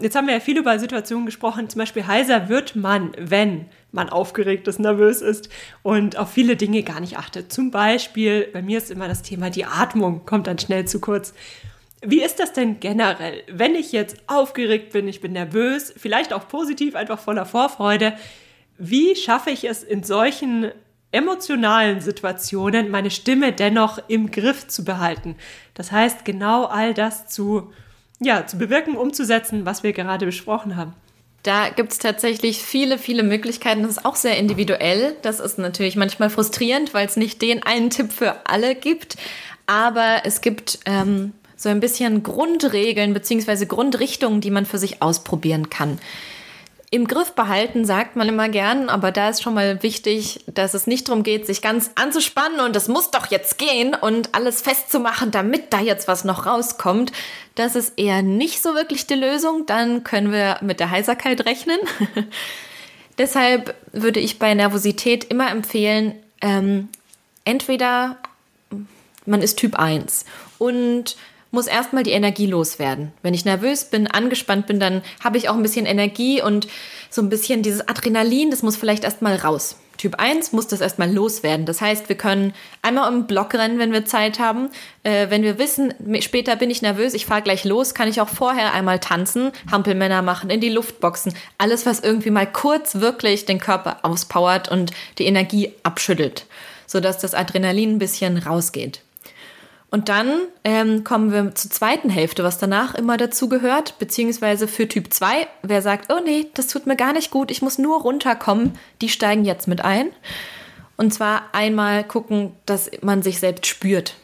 Jetzt haben wir ja viel über Situationen gesprochen. Zum Beispiel heiser wird man, wenn man aufgeregt ist, nervös ist und auf viele Dinge gar nicht achtet. Zum Beispiel, bei mir ist immer das Thema, die Atmung kommt dann schnell zu kurz. Wie ist das denn generell, wenn ich jetzt aufgeregt bin, ich bin nervös, vielleicht auch positiv, einfach voller Vorfreude? Wie schaffe ich es in solchen emotionalen Situationen, meine Stimme dennoch im Griff zu behalten? Das heißt, genau all das zu, ja, zu bewirken, umzusetzen, was wir gerade besprochen haben. Da gibt es tatsächlich viele, viele Möglichkeiten. Das ist auch sehr individuell. Das ist natürlich manchmal frustrierend, weil es nicht den einen Tipp für alle gibt. Aber es gibt ähm, so ein bisschen Grundregeln bzw. Grundrichtungen, die man für sich ausprobieren kann im Griff behalten, sagt man immer gern, aber da ist schon mal wichtig, dass es nicht darum geht, sich ganz anzuspannen und es muss doch jetzt gehen und alles festzumachen, damit da jetzt was noch rauskommt. Das ist eher nicht so wirklich die Lösung. Dann können wir mit der Heiserkeit rechnen. Deshalb würde ich bei Nervosität immer empfehlen, ähm, entweder man ist Typ 1 und muss erstmal die Energie loswerden. Wenn ich nervös bin, angespannt bin, dann habe ich auch ein bisschen Energie und so ein bisschen dieses Adrenalin, das muss vielleicht erstmal raus. Typ 1 muss das erstmal loswerden. Das heißt, wir können einmal im Block rennen, wenn wir Zeit haben. Äh, wenn wir wissen, später bin ich nervös, ich fahre gleich los, kann ich auch vorher einmal tanzen, Hampelmänner machen, in die Luft boxen. Alles, was irgendwie mal kurz wirklich den Körper auspowert und die Energie abschüttelt, sodass das Adrenalin ein bisschen rausgeht. Und dann ähm, kommen wir zur zweiten Hälfte, was danach immer dazu gehört, beziehungsweise für Typ 2, wer sagt, oh nee, das tut mir gar nicht gut, ich muss nur runterkommen, die steigen jetzt mit ein. Und zwar einmal gucken, dass man sich selbst spürt.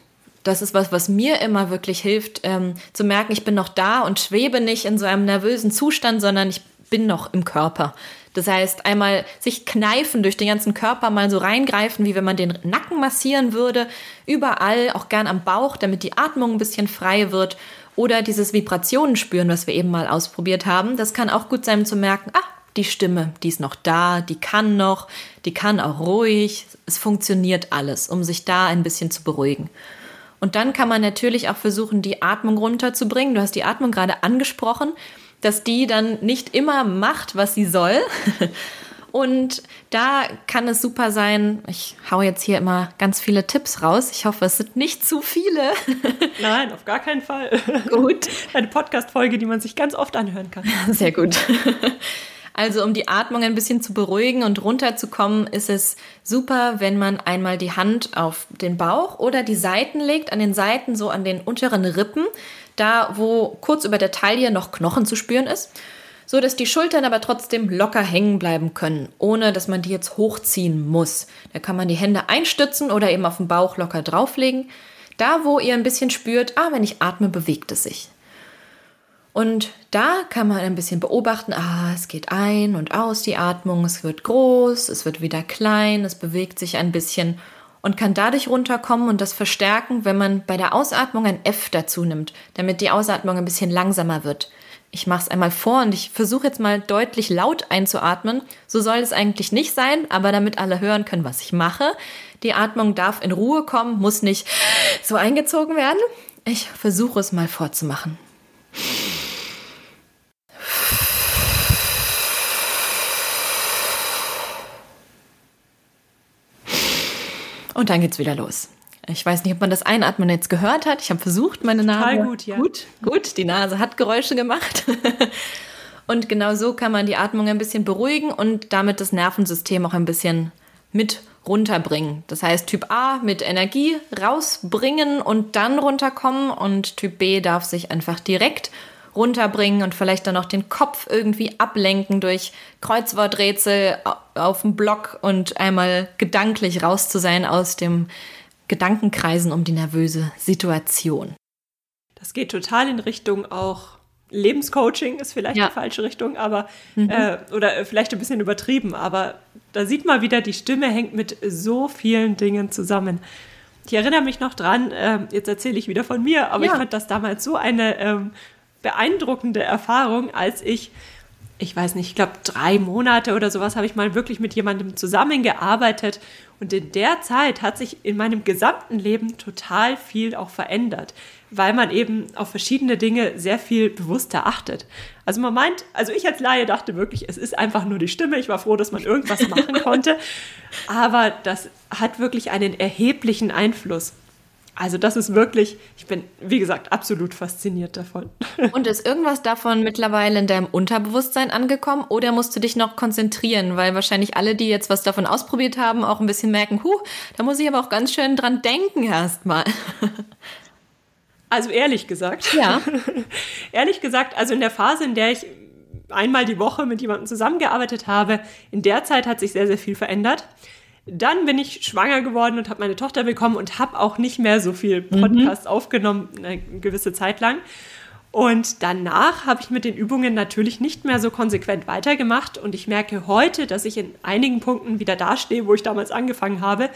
Das ist was, was mir immer wirklich hilft, ähm, zu merken, ich bin noch da und schwebe nicht in so einem nervösen Zustand, sondern ich bin noch im Körper. Das heißt, einmal sich kneifen durch den ganzen Körper, mal so reingreifen, wie wenn man den Nacken massieren würde. Überall, auch gern am Bauch, damit die Atmung ein bisschen frei wird. Oder dieses Vibrationen spüren, was wir eben mal ausprobiert haben. Das kann auch gut sein, zu merken, ah, die Stimme, die ist noch da, die kann noch, die kann auch ruhig. Es funktioniert alles, um sich da ein bisschen zu beruhigen. Und dann kann man natürlich auch versuchen, die Atmung runterzubringen. Du hast die Atmung gerade angesprochen dass die dann nicht immer macht, was sie soll. Und da kann es super sein, ich hau jetzt hier immer ganz viele Tipps raus. Ich hoffe, es sind nicht zu viele. Nein, auf gar keinen Fall. Gut. Eine Podcast-Folge, die man sich ganz oft anhören kann. Sehr gut. Also um die Atmung ein bisschen zu beruhigen und runterzukommen, ist es super, wenn man einmal die Hand auf den Bauch oder die Seiten legt, an den Seiten, so an den unteren Rippen, da wo kurz über der Taille noch Knochen zu spüren ist, so dass die Schultern aber trotzdem locker hängen bleiben können, ohne dass man die jetzt hochziehen muss. Da kann man die Hände einstützen oder eben auf den Bauch locker drauflegen. Da, wo ihr ein bisschen spürt, ah, wenn ich atme, bewegt es sich. Und da kann man ein bisschen beobachten, ah, es geht ein und aus die Atmung, es wird groß, es wird wieder klein, es bewegt sich ein bisschen und kann dadurch runterkommen und das verstärken, wenn man bei der Ausatmung ein F dazu nimmt, damit die Ausatmung ein bisschen langsamer wird. Ich mache es einmal vor und ich versuche jetzt mal deutlich laut einzuatmen. So soll es eigentlich nicht sein, aber damit alle hören können, was ich mache. Die Atmung darf in Ruhe kommen, muss nicht so eingezogen werden. Ich versuche es mal vorzumachen. Und dann geht's wieder los. Ich weiß nicht, ob man das Einatmen jetzt gehört hat. Ich habe versucht, meine Nase. Total gut, ja. Gut, gut. Die Nase hat Geräusche gemacht. und genau so kann man die Atmung ein bisschen beruhigen und damit das Nervensystem auch ein bisschen mit runterbringen. Das heißt, Typ A mit Energie rausbringen und dann runterkommen und Typ B darf sich einfach direkt runterbringen und vielleicht dann auch den Kopf irgendwie ablenken durch Kreuzworträtsel auf dem Block und einmal gedanklich raus zu sein aus dem Gedankenkreisen um die nervöse Situation. Das geht total in Richtung auch Lebenscoaching ist vielleicht ja. die falsche Richtung, aber mhm. äh, oder vielleicht ein bisschen übertrieben, aber da sieht man wieder, die Stimme hängt mit so vielen Dingen zusammen. Ich erinnere mich noch dran, äh, jetzt erzähle ich wieder von mir, aber ja. ich fand das damals so eine ähm, beeindruckende Erfahrung, als ich, ich weiß nicht, ich glaube drei Monate oder sowas habe ich mal wirklich mit jemandem zusammengearbeitet und in der Zeit hat sich in meinem gesamten Leben total viel auch verändert weil man eben auf verschiedene Dinge sehr viel bewusster achtet. Also man meint, also ich als Laie dachte wirklich, es ist einfach nur die Stimme. Ich war froh, dass man irgendwas machen konnte. Aber das hat wirklich einen erheblichen Einfluss. Also das ist wirklich, ich bin, wie gesagt, absolut fasziniert davon. Und ist irgendwas davon mittlerweile in deinem Unterbewusstsein angekommen oder musst du dich noch konzentrieren? Weil wahrscheinlich alle, die jetzt was davon ausprobiert haben, auch ein bisschen merken, huh, da muss ich aber auch ganz schön dran denken erstmal. Also ehrlich gesagt. Ja. ehrlich gesagt, also in der Phase, in der ich einmal die Woche mit jemandem zusammengearbeitet habe, in der Zeit hat sich sehr, sehr viel verändert. Dann bin ich schwanger geworden und habe meine Tochter bekommen und habe auch nicht mehr so viel. Podcast mhm. aufgenommen, eine gewisse Zeit lang. Und danach habe ich mit den Übungen natürlich nicht mehr so konsequent weitergemacht. Und ich merke heute, dass ich in einigen Punkten wieder dastehe, wo ich damals angefangen habe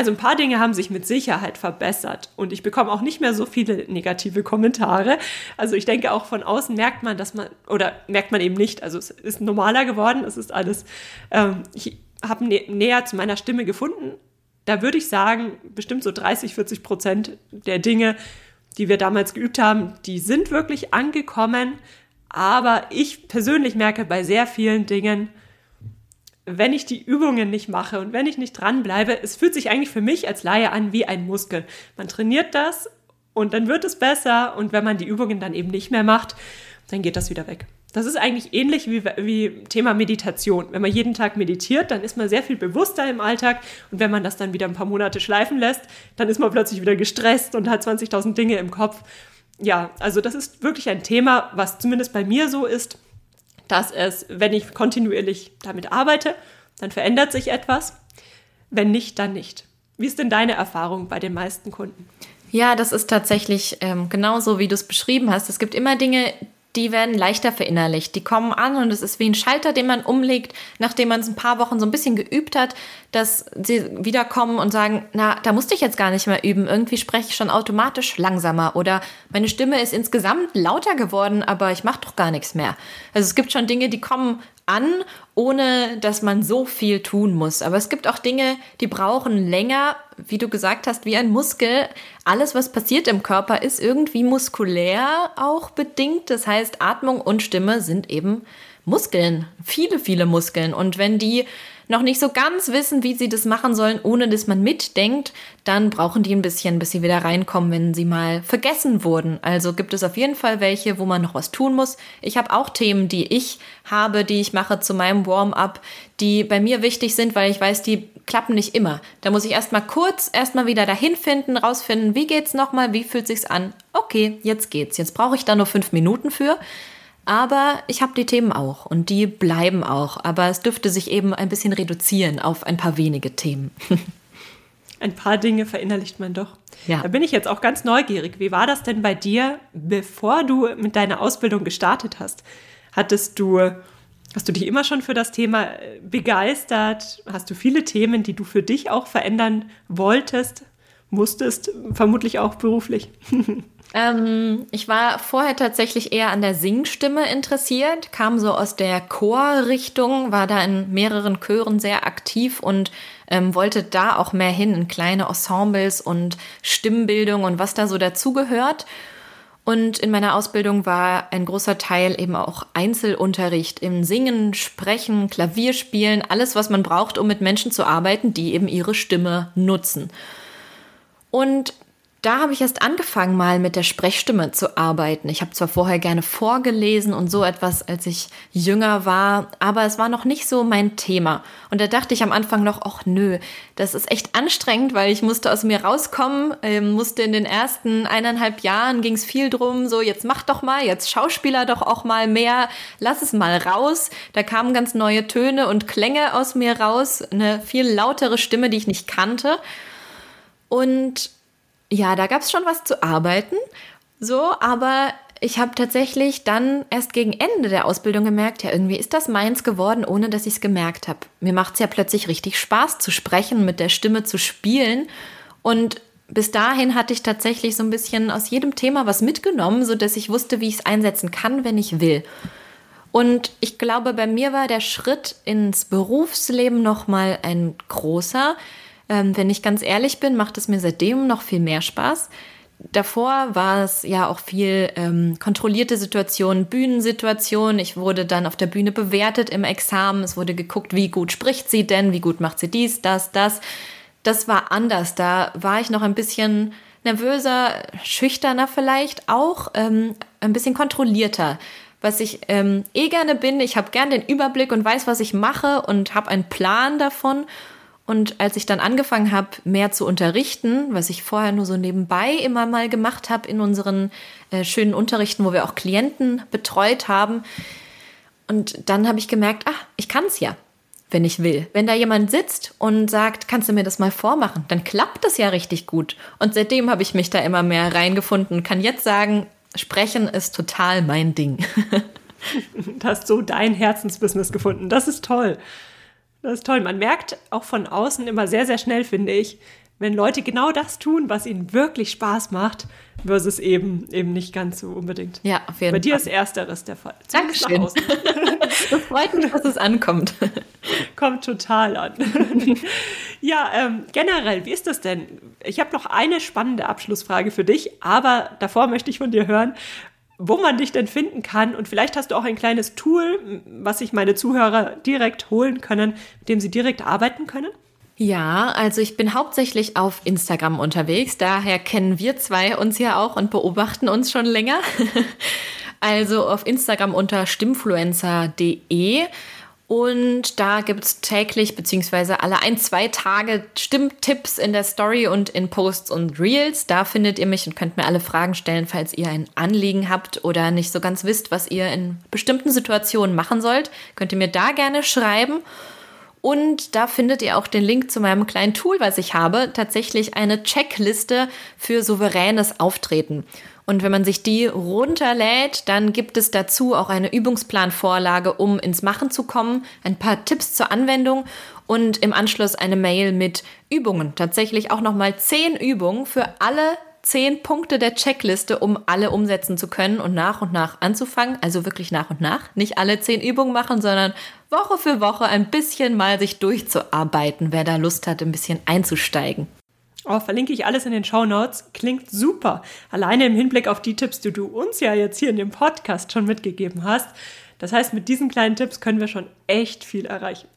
also ein paar Dinge haben sich mit Sicherheit verbessert und ich bekomme auch nicht mehr so viele negative Kommentare. Also ich denke auch von außen merkt man, dass man oder merkt man eben nicht. Also es ist normaler geworden. Es ist alles. Ähm, ich habe nä näher zu meiner Stimme gefunden. Da würde ich sagen, bestimmt so 30, 40 Prozent der Dinge, die wir damals geübt haben, die sind wirklich angekommen. Aber ich persönlich merke bei sehr vielen Dingen, wenn ich die Übungen nicht mache und wenn ich nicht dranbleibe, es fühlt sich eigentlich für mich als Laie an wie ein Muskel. Man trainiert das und dann wird es besser und wenn man die Übungen dann eben nicht mehr macht, dann geht das wieder weg. Das ist eigentlich ähnlich wie, wie Thema Meditation. Wenn man jeden Tag meditiert, dann ist man sehr viel bewusster im Alltag und wenn man das dann wieder ein paar Monate schleifen lässt, dann ist man plötzlich wieder gestresst und hat 20.000 Dinge im Kopf. Ja, also das ist wirklich ein Thema, was zumindest bei mir so ist dass es, wenn ich kontinuierlich damit arbeite, dann verändert sich etwas. Wenn nicht, dann nicht. Wie ist denn deine Erfahrung bei den meisten Kunden? Ja, das ist tatsächlich ähm, genauso, wie du es beschrieben hast. Es gibt immer Dinge, die werden leichter verinnerlicht. Die kommen an und es ist wie ein Schalter, den man umlegt, nachdem man es ein paar Wochen so ein bisschen geübt hat, dass sie wiederkommen und sagen, na, da musste ich jetzt gar nicht mehr üben. Irgendwie spreche ich schon automatisch langsamer oder meine Stimme ist insgesamt lauter geworden, aber ich mache doch gar nichts mehr. Also es gibt schon Dinge, die kommen an, ohne dass man so viel tun muss. Aber es gibt auch Dinge, die brauchen länger, wie du gesagt hast, wie ein Muskel. Alles, was passiert im Körper, ist irgendwie muskulär auch bedingt. Das heißt, Atmung und Stimme sind eben Muskeln, viele, viele Muskeln. Und wenn die noch nicht so ganz wissen, wie sie das machen sollen, ohne dass man mitdenkt, dann brauchen die ein bisschen, bis sie wieder reinkommen, wenn sie mal vergessen wurden. Also gibt es auf jeden Fall welche, wo man noch was tun muss. Ich habe auch Themen, die ich habe, die ich mache zu meinem Warm-up, die bei mir wichtig sind, weil ich weiß, die klappen nicht immer. Da muss ich erstmal kurz erstmal wieder dahin finden, rausfinden, wie geht's nochmal, wie fühlt sich's an? Okay, jetzt geht's. Jetzt brauche ich da nur fünf Minuten für. Aber ich habe die Themen auch und die bleiben auch. Aber es dürfte sich eben ein bisschen reduzieren auf ein paar wenige Themen. ein paar Dinge verinnerlicht man doch. Ja. Da bin ich jetzt auch ganz neugierig. Wie war das denn bei dir, bevor du mit deiner Ausbildung gestartet hast? Hattest du, hast du dich immer schon für das Thema äh, begeistert? Hast du viele Themen, die du für dich auch verändern wolltest, musstest, vermutlich auch beruflich? Ähm, ich war vorher tatsächlich eher an der Singstimme interessiert, kam so aus der Chorrichtung, war da in mehreren Chören sehr aktiv und ähm, wollte da auch mehr hin in kleine Ensembles und Stimmbildung und was da so dazugehört. Und in meiner Ausbildung war ein großer Teil eben auch Einzelunterricht im Singen, Sprechen, Klavierspielen, alles, was man braucht, um mit Menschen zu arbeiten, die eben ihre Stimme nutzen. Und da habe ich erst angefangen, mal mit der Sprechstimme zu arbeiten. Ich habe zwar vorher gerne vorgelesen und so etwas, als ich jünger war, aber es war noch nicht so mein Thema. Und da dachte ich am Anfang noch, ach nö, das ist echt anstrengend, weil ich musste aus mir rauskommen, ähm, musste in den ersten eineinhalb Jahren ging es viel drum, so jetzt mach doch mal, jetzt Schauspieler doch auch mal mehr, lass es mal raus. Da kamen ganz neue Töne und Klänge aus mir raus, eine viel lautere Stimme, die ich nicht kannte. Und ja, da gab es schon was zu arbeiten, so, aber ich habe tatsächlich dann erst gegen Ende der Ausbildung gemerkt, ja, irgendwie ist das meins geworden, ohne dass ich es gemerkt habe. Mir macht es ja plötzlich richtig Spaß zu sprechen, mit der Stimme zu spielen. Und bis dahin hatte ich tatsächlich so ein bisschen aus jedem Thema was mitgenommen, sodass ich wusste, wie ich es einsetzen kann, wenn ich will. Und ich glaube, bei mir war der Schritt ins Berufsleben nochmal ein großer, ähm, wenn ich ganz ehrlich bin, macht es mir seitdem noch viel mehr Spaß. Davor war es ja auch viel ähm, kontrollierte Situationen, Bühnensituationen. Ich wurde dann auf der Bühne bewertet im Examen. Es wurde geguckt, wie gut spricht sie denn, wie gut macht sie dies, das, das. Das war anders. Da war ich noch ein bisschen nervöser, schüchterner vielleicht auch, ähm, ein bisschen kontrollierter. Was ich ähm, eh gerne bin, ich habe gern den Überblick und weiß, was ich mache und habe einen Plan davon. Und als ich dann angefangen habe, mehr zu unterrichten, was ich vorher nur so nebenbei immer mal gemacht habe in unseren äh, schönen Unterrichten, wo wir auch Klienten betreut haben, und dann habe ich gemerkt, ah, ich kann es ja, wenn ich will. Wenn da jemand sitzt und sagt, kannst du mir das mal vormachen, dann klappt das ja richtig gut. Und seitdem habe ich mich da immer mehr reingefunden und kann jetzt sagen, sprechen ist total mein Ding. du hast so dein Herzensbusiness gefunden. Das ist toll. Das ist toll. Man merkt auch von außen immer sehr, sehr schnell, finde ich, wenn Leute genau das tun, was ihnen wirklich Spaß macht, versus eben eben nicht ganz so unbedingt. Ja, auf jeden Bei dir ist ersteres der Fall. Dankeschön. das freut mich, dass es ankommt. Kommt total an. ja, ähm, generell, wie ist das denn? Ich habe noch eine spannende Abschlussfrage für dich, aber davor möchte ich von dir hören, wo man dich denn finden kann. Und vielleicht hast du auch ein kleines Tool, was sich meine Zuhörer direkt holen können, mit dem sie direkt arbeiten können. Ja, also ich bin hauptsächlich auf Instagram unterwegs. Daher kennen wir zwei uns ja auch und beobachten uns schon länger. also auf Instagram unter stimmfluencer.de und da gibt es täglich beziehungsweise alle ein, zwei Tage Stimmtipps in der Story und in Posts und Reels. Da findet ihr mich und könnt mir alle Fragen stellen, falls ihr ein Anliegen habt oder nicht so ganz wisst, was ihr in bestimmten Situationen machen sollt. Könnt ihr mir da gerne schreiben. Und da findet ihr auch den Link zu meinem kleinen Tool, was ich habe. Tatsächlich eine Checkliste für souveränes Auftreten. Und wenn man sich die runterlädt, dann gibt es dazu auch eine Übungsplanvorlage, um ins Machen zu kommen, ein paar Tipps zur Anwendung und im Anschluss eine Mail mit Übungen. Tatsächlich auch nochmal zehn Übungen für alle zehn Punkte der Checkliste, um alle umsetzen zu können und nach und nach anzufangen. Also wirklich nach und nach. Nicht alle zehn Übungen machen, sondern Woche für Woche ein bisschen mal sich durchzuarbeiten, wer da Lust hat, ein bisschen einzusteigen. Oh, verlinke ich alles in den Show Notes. Klingt super. Alleine im Hinblick auf die Tipps, die du uns ja jetzt hier in dem Podcast schon mitgegeben hast. Das heißt, mit diesen kleinen Tipps können wir schon echt viel erreichen.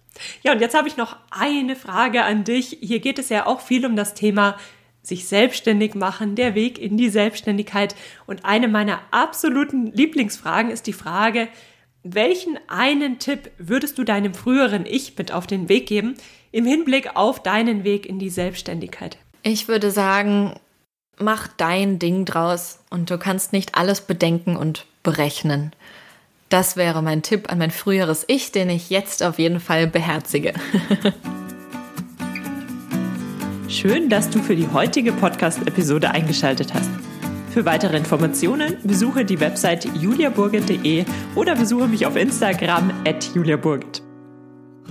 Ja, und jetzt habe ich noch eine Frage an dich. Hier geht es ja auch viel um das Thema sich selbstständig machen, der Weg in die Selbstständigkeit. Und eine meiner absoluten Lieblingsfragen ist die Frage, welchen einen Tipp würdest du deinem früheren Ich mit auf den Weg geben im Hinblick auf deinen Weg in die Selbstständigkeit? Ich würde sagen, mach dein Ding draus und du kannst nicht alles bedenken und berechnen. Das wäre mein Tipp an mein früheres Ich, den ich jetzt auf jeden Fall beherzige. Schön, dass du für die heutige Podcast-Episode eingeschaltet hast. Für weitere Informationen besuche die Website juliaburgit.de oder besuche mich auf Instagram at juliaburgit.